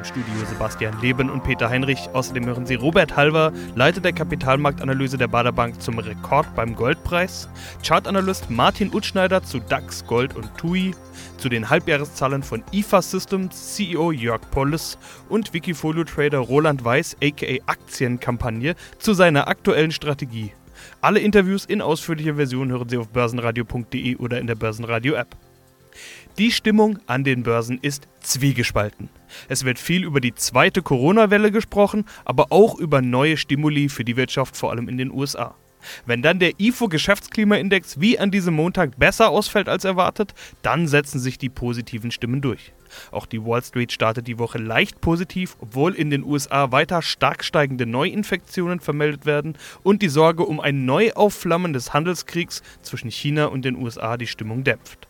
Im Studio Sebastian Leben und Peter Heinrich. Außerdem hören Sie Robert Halver, Leiter der Kapitalmarktanalyse der Baderbank zum Rekord beim Goldpreis, Chartanalyst Martin Utschneider zu DAX, Gold und TUI, zu den Halbjahreszahlen von IFA Systems CEO Jörg Polles und Wikifolio-Trader Roland Weiß aka Aktienkampagne zu seiner aktuellen Strategie. Alle Interviews in ausführlicher Version hören Sie auf börsenradio.de oder in der Börsenradio-App. Die Stimmung an den Börsen ist zwiegespalten. Es wird viel über die zweite Corona-Welle gesprochen, aber auch über neue Stimuli für die Wirtschaft, vor allem in den USA. Wenn dann der IFO-Geschäftsklimaindex wie an diesem Montag besser ausfällt als erwartet, dann setzen sich die positiven Stimmen durch. Auch die Wall Street startet die Woche leicht positiv, obwohl in den USA weiter stark steigende Neuinfektionen vermeldet werden und die Sorge um ein Neuaufflammen des Handelskriegs zwischen China und den USA die Stimmung dämpft.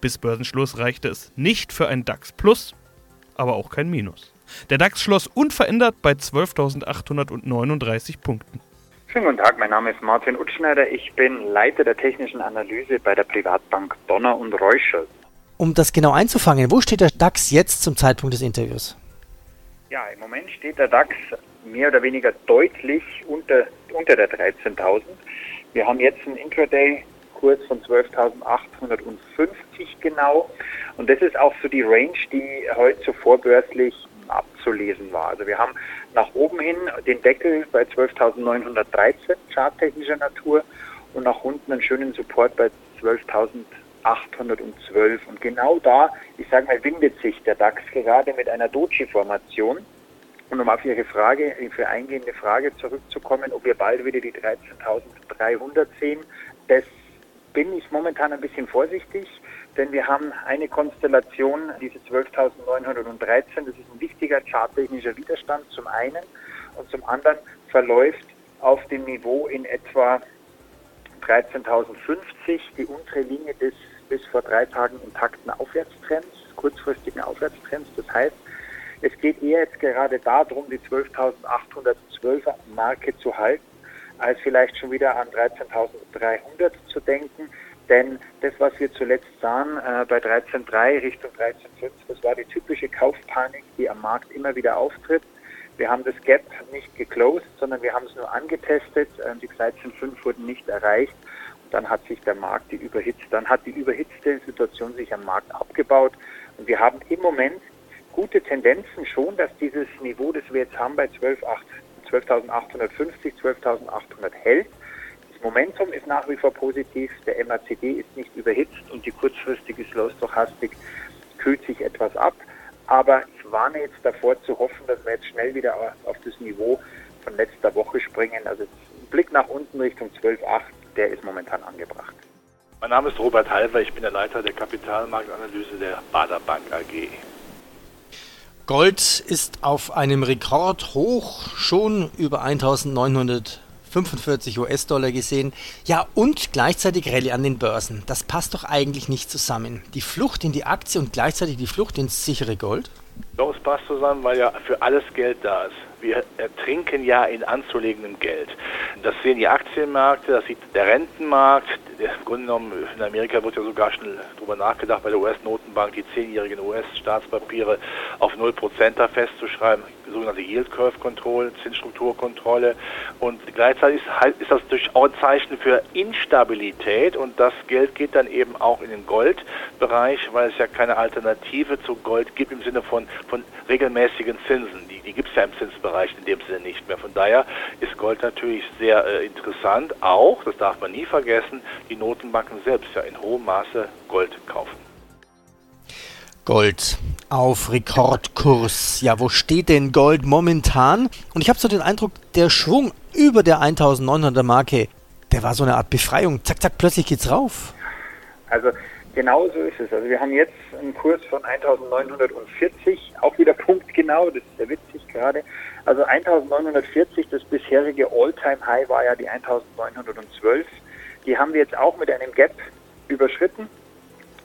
Bis Börsenschluss reichte es nicht für ein DAX Plus, aber auch kein Minus. Der DAX schloss unverändert bei 12.839 Punkten. Schönen guten Tag, mein Name ist Martin Utschneider. Ich bin Leiter der technischen Analyse bei der Privatbank Donner und Reuschel. Um das genau einzufangen, wo steht der DAX jetzt zum Zeitpunkt des Interviews? Ja, im Moment steht der DAX mehr oder weniger deutlich unter, unter der 13.000. Wir haben jetzt einen Intraday-Kurs von 12.850 genau. Und das ist auch so die Range, die heute so vorbörslich abzulesen war. Also wir haben nach oben hin den Deckel bei 12.913 charttechnischer Natur und nach unten einen schönen Support bei 12.812. Und genau da, ich sage mal, windet sich der DAX gerade mit einer Doji-Formation. Und um auf Ihre Frage, für eingehende Frage zurückzukommen, ob wir bald wieder die 13.300 sehen, das bin ich momentan ein bisschen vorsichtig denn wir haben eine Konstellation, diese 12.913, das ist ein wichtiger charttechnischer Widerstand zum einen und zum anderen verläuft auf dem Niveau in etwa 13.050 die untere Linie des bis vor drei Tagen intakten Aufwärtstrends, kurzfristigen Aufwärtstrends. Das heißt, es geht eher jetzt gerade darum, die 12.812er Marke zu halten, als vielleicht schon wieder an 13.300 zu denken. Denn das, was wir zuletzt sahen äh, bei 13.3 Richtung 13.5, das war die typische Kaufpanik, die am Markt immer wieder auftritt. Wir haben das Gap nicht geclosed, sondern wir haben es nur angetestet. Äh, die 13.5 wurden nicht erreicht. Und dann hat sich der Markt die überhitzt, dann hat die überhitzte Situation sich am Markt abgebaut. Und wir haben im Moment gute Tendenzen schon, dass dieses Niveau, das wir jetzt haben bei 12.850, 12.800 hält. Momentum ist nach wie vor positiv, der MACD ist nicht überhitzt und die kurzfristige Slow-Stochastik kühlt sich etwas ab. Aber ich warne jetzt davor zu hoffen, dass wir jetzt schnell wieder auf das Niveau von letzter Woche springen. Also ein Blick nach unten Richtung 12,8, der ist momentan angebracht. Mein Name ist Robert Halver, ich bin der Leiter der Kapitalmarktanalyse der Bader Bank AG. Gold ist auf einem Rekordhoch schon über 1900 45 US-Dollar gesehen. Ja, und gleichzeitig Rallye an den Börsen. Das passt doch eigentlich nicht zusammen. Die Flucht in die Aktie und gleichzeitig die Flucht ins sichere Gold? Doch, es passt zusammen, weil ja für alles Geld da ist. Wir ertrinken ja in anzulegendem Geld. Das sehen die Aktienmärkte, das sieht der Rentenmarkt. Im Grunde genommen, in Amerika wird ja sogar schon darüber nachgedacht, bei der US-Notenbank die zehnjährigen US-Staatspapiere auf 0% da festzuschreiben, sogenannte Yield Curve Kontrolle, Zinsstrukturkontrolle. Und gleichzeitig ist, ist das durchaus ein Zeichen für Instabilität und das Geld geht dann eben auch in den Goldbereich, weil es ja keine Alternative zu Gold gibt im Sinne von, von regelmäßigen Zinsen. Die, die gibt es ja im Zinsbereich in dem Sinne nicht mehr. Von daher ist Gold natürlich sehr äh, interessant. Auch, das darf man nie vergessen, die Notenbanken selbst ja in hohem Maße Gold kaufen. Gold auf Rekordkurs. Ja, wo steht denn Gold momentan? Und ich habe so den Eindruck, der Schwung über der 1900er Marke, der war so eine Art Befreiung. Zack, zack, plötzlich geht's rauf. Also genau so ist es. Also wir haben jetzt einen Kurs von 1940, auch wieder punktgenau, das ist sehr witzig gerade. Also 1940, das bisherige All-Time-High war ja die 1912. Die haben wir jetzt auch mit einem Gap überschritten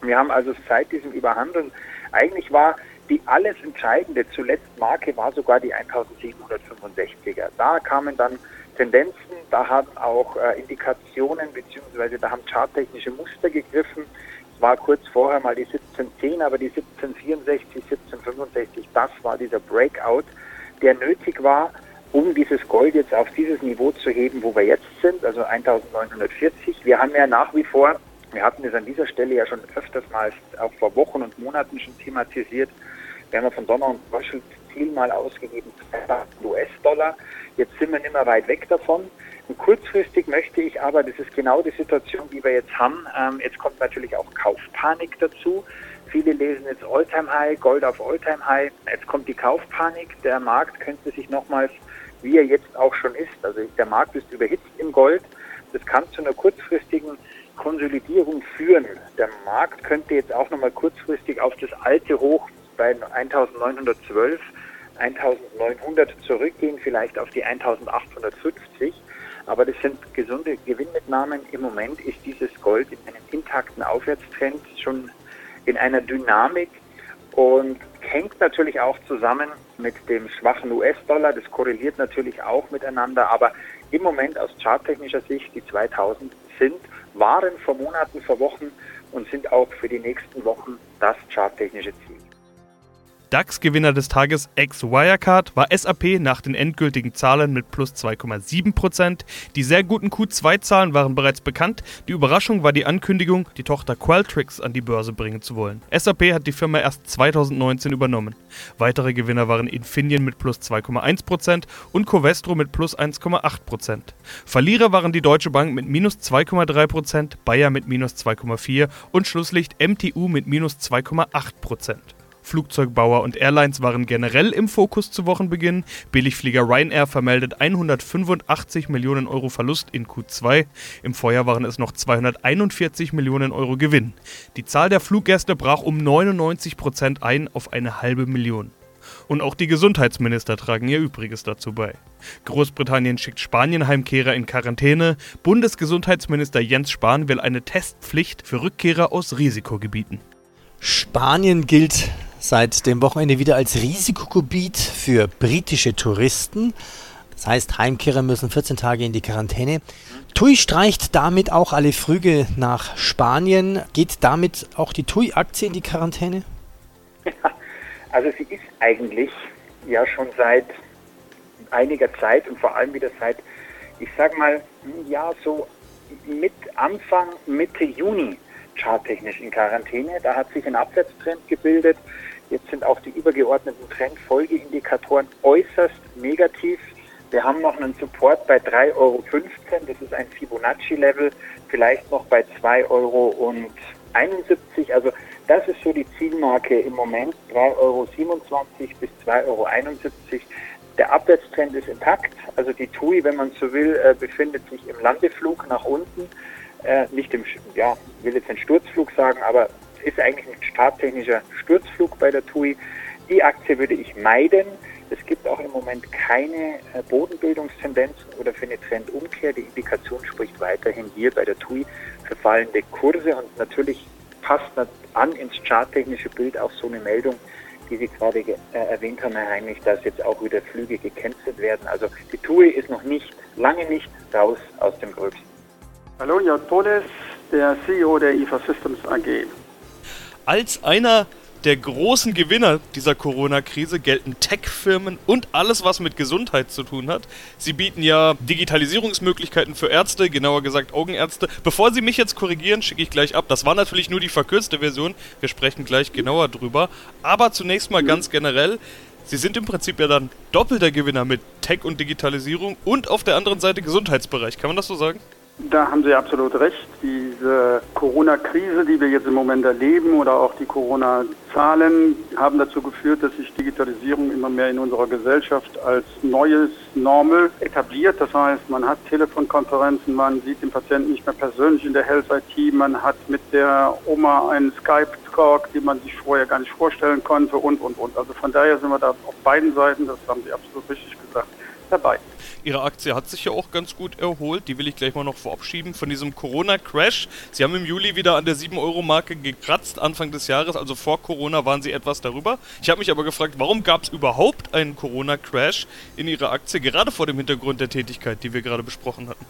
Wir haben also seit diesem Überhandeln, eigentlich war die alles entscheidende zuletzt Marke war sogar die 1765er. Da kamen dann Tendenzen, da haben auch äh, Indikationen beziehungsweise da haben charttechnische Muster gegriffen. Es war kurz vorher mal die 1710, aber die 1764, 1765, das war dieser Breakout, der nötig war, um dieses Gold jetzt auf dieses Niveau zu heben, wo wir jetzt sind, also 1940. Wir haben ja nach wie vor, wir hatten es an dieser Stelle ja schon öfters mal auch vor Wochen und Monaten schon thematisiert, wir haben ja von Donner und Röschel Ziel mal ausgegeben, US-Dollar. Jetzt sind wir nicht mehr weit weg davon. Und kurzfristig möchte ich aber, das ist genau die Situation, die wir jetzt haben, ähm, jetzt kommt natürlich auch Kaufpanik dazu. Viele lesen jetzt Alltime High, Gold auf Alltime High. Jetzt kommt die Kaufpanik. Der Markt könnte sich nochmals, wie er jetzt auch schon ist, also der Markt ist überhitzt im Gold. Das kann zu einer kurzfristigen Konsolidierung führen. Der Markt könnte jetzt auch nochmal kurzfristig auf das alte Hoch bei 1912, 1900 zurückgehen, vielleicht auf die 1850. Aber das sind gesunde Gewinnmitnahmen. Im Moment ist dieses Gold in einem intakten Aufwärtstrend schon in einer Dynamik und hängt natürlich auch zusammen mit dem schwachen US-Dollar. Das korreliert natürlich auch miteinander. Aber im Moment aus charttechnischer Sicht, die 2000 sind, waren vor Monaten, vor Wochen und sind auch für die nächsten Wochen das charttechnische Ziel. DAX-Gewinner des Tages ex-Wirecard war SAP nach den endgültigen Zahlen mit plus 2,7%. Die sehr guten Q2-Zahlen waren bereits bekannt. Die Überraschung war die Ankündigung, die Tochter Qualtrics an die Börse bringen zu wollen. SAP hat die Firma erst 2019 übernommen. Weitere Gewinner waren Infineon mit plus 2,1% und Covestro mit plus 1,8%. Verlierer waren die Deutsche Bank mit minus 2,3%, Bayer mit minus 2,4% und Schlusslicht MTU mit minus 2,8%. Flugzeugbauer und Airlines waren generell im Fokus zu Wochenbeginn. Billigflieger Ryanair vermeldet 185 Millionen Euro Verlust in Q2. Im Vorjahr waren es noch 241 Millionen Euro Gewinn. Die Zahl der Fluggäste brach um 99 Prozent ein auf eine halbe Million. Und auch die Gesundheitsminister tragen ihr Übriges dazu bei. Großbritannien schickt Spanien-Heimkehrer in Quarantäne. Bundesgesundheitsminister Jens Spahn will eine Testpflicht für Rückkehrer aus Risikogebieten. Spanien gilt seit dem Wochenende wieder als Risikogebiet für britische Touristen. Das heißt, Heimkehrer müssen 14 Tage in die Quarantäne. TUI streicht damit auch alle Flüge nach Spanien. Geht damit auch die TUI-Aktie in die Quarantäne? Also sie ist eigentlich ja schon seit einiger Zeit und vor allem wieder seit, ich sag mal, ja, so mit Anfang, Mitte Juni charttechnisch in Quarantäne. Da hat sich ein Abwärtstrend gebildet. Jetzt sind auch die übergeordneten Trendfolgeindikatoren äußerst negativ. Wir haben noch einen Support bei 3,15 Euro. Das ist ein Fibonacci-Level. Vielleicht noch bei 2,71 Euro. Also das ist so die Zielmarke im Moment. 3,27 Euro bis 2,71 Euro. Der Abwärtstrend ist intakt. Also die TUI, wenn man so will, äh, befindet sich im Landeflug nach unten äh, nicht im, ja, will jetzt ein Sturzflug sagen, aber ist eigentlich ein starttechnischer Sturzflug bei der TUI. Die Aktie würde ich meiden. Es gibt auch im Moment keine äh, Bodenbildungstendenzen oder für eine Trendumkehr. Die Indikation spricht weiterhin hier bei der TUI für fallende Kurse und natürlich passt an ins charttechnische Bild auch so eine Meldung, die Sie gerade äh, erwähnt haben, Herr Heinrich, dass jetzt auch wieder Flüge gecancelt werden. Also die TUI ist noch nicht, lange nicht raus aus dem Gröbsten. Hallo, Jörg Poles, der CEO der IFA Systems AG. Als einer der großen Gewinner dieser Corona-Krise gelten Tech-Firmen und alles, was mit Gesundheit zu tun hat. Sie bieten ja Digitalisierungsmöglichkeiten für Ärzte, genauer gesagt Augenärzte. Bevor Sie mich jetzt korrigieren, schicke ich gleich ab. Das war natürlich nur die verkürzte Version. Wir sprechen gleich genauer drüber. Aber zunächst mal ganz generell. Sie sind im Prinzip ja dann doppelter Gewinner mit Tech und Digitalisierung und auf der anderen Seite Gesundheitsbereich. Kann man das so sagen? Da haben Sie absolut recht. Diese Corona-Krise, die wir jetzt im Moment erleben oder auch die Corona-Zahlen haben dazu geführt, dass sich Digitalisierung immer mehr in unserer Gesellschaft als neues Normal etabliert. Das heißt, man hat Telefonkonferenzen, man sieht den Patienten nicht mehr persönlich in der Health IT, man hat mit der Oma einen Skype-Talk, den man sich vorher gar nicht vorstellen konnte und, und, und. Also von daher sind wir da auf beiden Seiten, das haben Sie absolut richtig gesagt, dabei. Ihre Aktie hat sich ja auch ganz gut erholt. Die will ich gleich mal noch verabschieden von diesem Corona-Crash. Sie haben im Juli wieder an der 7-Euro-Marke gekratzt, Anfang des Jahres. Also vor Corona waren Sie etwas darüber. Ich habe mich aber gefragt, warum gab es überhaupt einen Corona-Crash in Ihrer Aktie, gerade vor dem Hintergrund der Tätigkeit, die wir gerade besprochen hatten?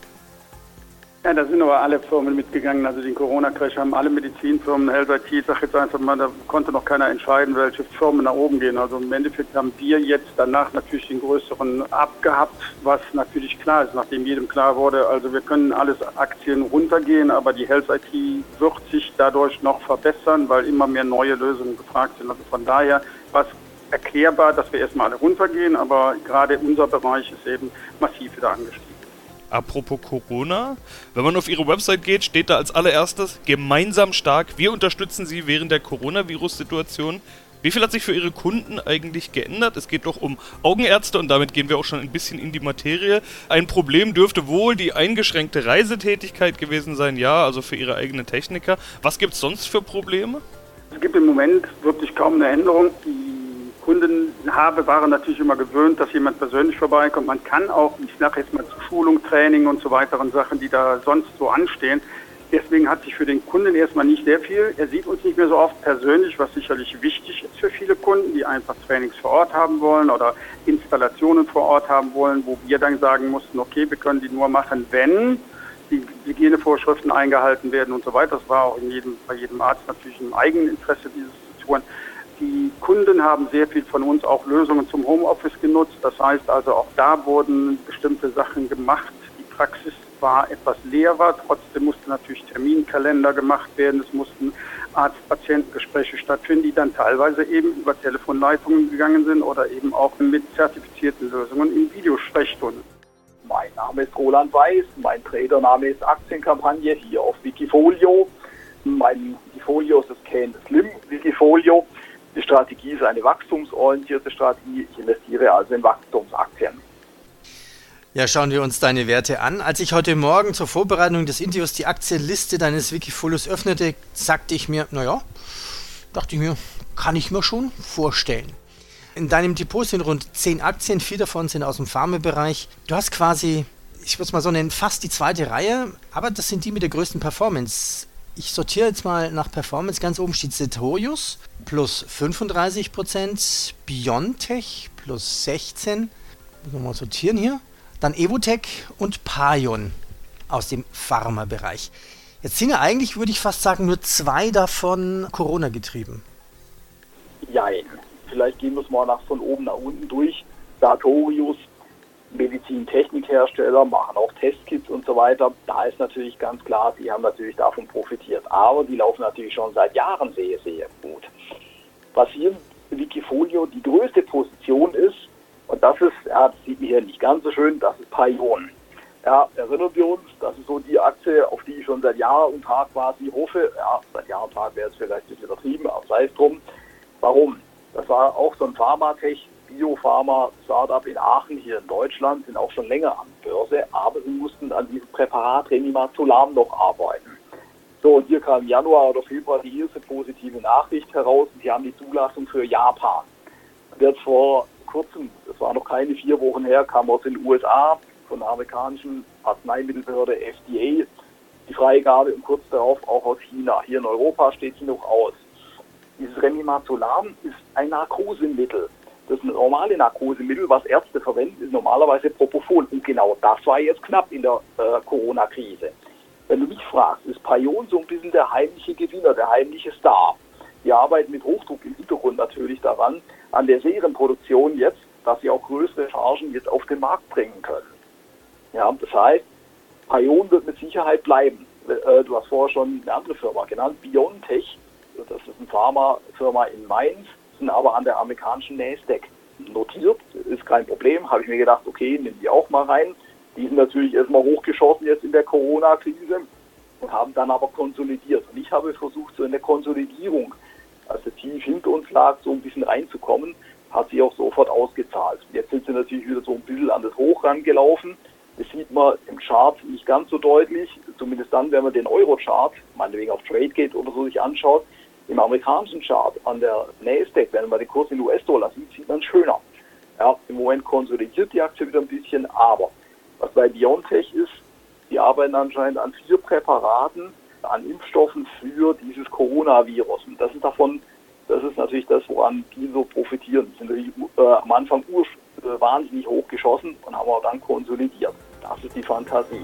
Ja, da sind aber alle Firmen mitgegangen. Also den Corona-Crash haben alle Medizinfirmen, Health IT, ich sage jetzt einfach mal, da konnte noch keiner entscheiden, welche Firmen nach oben gehen. Also im Endeffekt haben wir jetzt danach natürlich den größeren abgehabt, was natürlich klar ist, nachdem jedem klar wurde, also wir können alles Aktien runtergehen, aber die Health IT wird sich dadurch noch verbessern, weil immer mehr neue Lösungen gefragt sind. Also von daher was erklärbar, dass wir erstmal alle runtergehen, aber gerade unser Bereich ist eben massiv wieder angestiegen. Apropos Corona, wenn man auf Ihre Website geht, steht da als allererstes gemeinsam stark. Wir unterstützen Sie während der Coronavirus-Situation. Wie viel hat sich für Ihre Kunden eigentlich geändert? Es geht doch um Augenärzte und damit gehen wir auch schon ein bisschen in die Materie. Ein Problem dürfte wohl die eingeschränkte Reisetätigkeit gewesen sein, ja, also für Ihre eigenen Techniker. Was gibt es sonst für Probleme? Es gibt im Moment wirklich kaum eine Änderung. Die Kunden habe, waren natürlich immer gewöhnt, dass jemand persönlich vorbeikommt. Man kann auch, ich sage jetzt mal zu Schulung, Training und so weiteren Sachen, die da sonst so anstehen. Deswegen hat sich für den Kunden erstmal nicht sehr viel. Er sieht uns nicht mehr so oft persönlich, was sicherlich wichtig ist für viele Kunden, die einfach Trainings vor Ort haben wollen oder Installationen vor Ort haben wollen, wo wir dann sagen mussten, okay, wir können die nur machen, wenn die Hygienevorschriften eingehalten werden und so weiter. Das war auch in jedem, bei jedem Arzt natürlich im eigenen Interesse, dieses zu tun. Die Kunden haben sehr viel von uns auch Lösungen zum Homeoffice genutzt. Das heißt also, auch da wurden bestimmte Sachen gemacht. Die Praxis war etwas leerer. Trotzdem musste natürlich Terminkalender gemacht werden. Es mussten Arzt-Patientengespräche stattfinden, die dann teilweise eben über Telefonleitungen gegangen sind oder eben auch mit zertifizierten Lösungen in Videosprechstunden. Mein Name ist Roland Weiß, mein Tradername ist Aktienkampagne hier auf Wikifolio. Mein Wikifolio ist das Can Slim Wikifolio. Die Strategie ist eine wachstumsorientierte Strategie. Ich investiere also in Wachstumsaktien. Ja, schauen wir uns deine Werte an. Als ich heute Morgen zur Vorbereitung des Interviews die Aktienliste deines Wikifolios öffnete, sagte ich mir, naja, dachte ich mir, kann ich mir schon vorstellen. In deinem Depot sind rund 10 Aktien, vier davon sind aus dem Pharmabereich. Du hast quasi, ich würde es mal so nennen, fast die zweite Reihe, aber das sind die mit der größten Performance. Ich sortiere jetzt mal nach Performance. Ganz oben steht Cetorius plus 35%, Biontech plus 16%. Nochmal sortieren hier. Dann Evotech und Payon aus dem Pharma-Bereich. Jetzt sind ja eigentlich, würde ich fast sagen, nur zwei davon Corona getrieben. Jein. Vielleicht gehen wir es mal nach von oben nach unten durch. Sartorius Medizintechnikhersteller machen auch Testkits und so weiter. Da ist natürlich ganz klar, die haben natürlich davon profitiert. Aber die laufen natürlich schon seit Jahren sehr, sehr gut. Was hier in Wikifolio die größte Position ist, und das ist, ja, das sieht man hier nicht ganz so schön, das ist Payon. Ja, erinnern wir uns, das ist so die Aktie, auf die ich schon seit Jahr und Tag quasi hoffe. Ja, seit Jahr und Tag wäre es vielleicht ein bisschen übertrieben, aber sei es drum. Warum? Das war auch so ein Pharmatech Biopharma-Startup in Aachen hier in Deutschland, sind auch schon länger an Börse, aber sie mussten an diesem Präparat Remimazolam noch arbeiten. So, und hier kam im Januar oder Februar die erste positive Nachricht heraus. Sie haben die Zulassung für Japan. Jetzt vor kurzem, das war noch keine vier Wochen her, kam aus den USA von der amerikanischen Arzneimittelbehörde FDA die Freigabe und kurz darauf auch aus China. Hier in Europa steht sie noch aus. Dieses Remimazolam ist ein Narkosemittel. Das normale Narkosemittel, was Ärzte verwenden, ist normalerweise Propofol. Und genau das war jetzt knapp in der äh, Corona-Krise. Wenn du mich fragst, ist Payon so ein bisschen der heimliche Gewinner, der heimliche Star. Wir arbeiten mit Hochdruck im Hintergrund natürlich daran, an der Serienproduktion jetzt, dass sie auch größere Chargen jetzt auf den Markt bringen können. Ja, das heißt, Payon wird mit Sicherheit bleiben. Äh, du hast vorher schon eine andere Firma genannt, BioNTech. Das ist eine Pharmafirma in Mainz sind aber an der amerikanischen Nasdaq notiert. Ist kein Problem. Habe ich mir gedacht, okay, nehmen die auch mal rein. Die sind natürlich erstmal hochgeschossen jetzt in der Corona-Krise und haben dann aber konsolidiert. Und ich habe versucht, so in der Konsolidierung, also tief hinter uns lag, so ein bisschen reinzukommen, hat sich auch sofort ausgezahlt. Jetzt sind sie natürlich wieder so ein bisschen an das Hoch rangelaufen. Das sieht man im Chart nicht ganz so deutlich, zumindest dann, wenn man den Euro-Chart, meinetwegen auf TradeGate oder so sich anschaut, im amerikanischen Chart an der Nasdaq, wenn man den Kurs in US-Dollar sieht, sieht man schöner. Ja, Im Moment konsolidiert die Aktie wieder ein bisschen, aber was bei BioNTech ist, die arbeiten anscheinend an vier Präparaten, an Impfstoffen für dieses Coronavirus. Und das ist davon, das ist natürlich das, woran die so profitieren. Die sind natürlich äh, am Anfang äh, wahnsinnig hoch geschossen und haben auch dann konsolidiert. Das ist die Fantasie.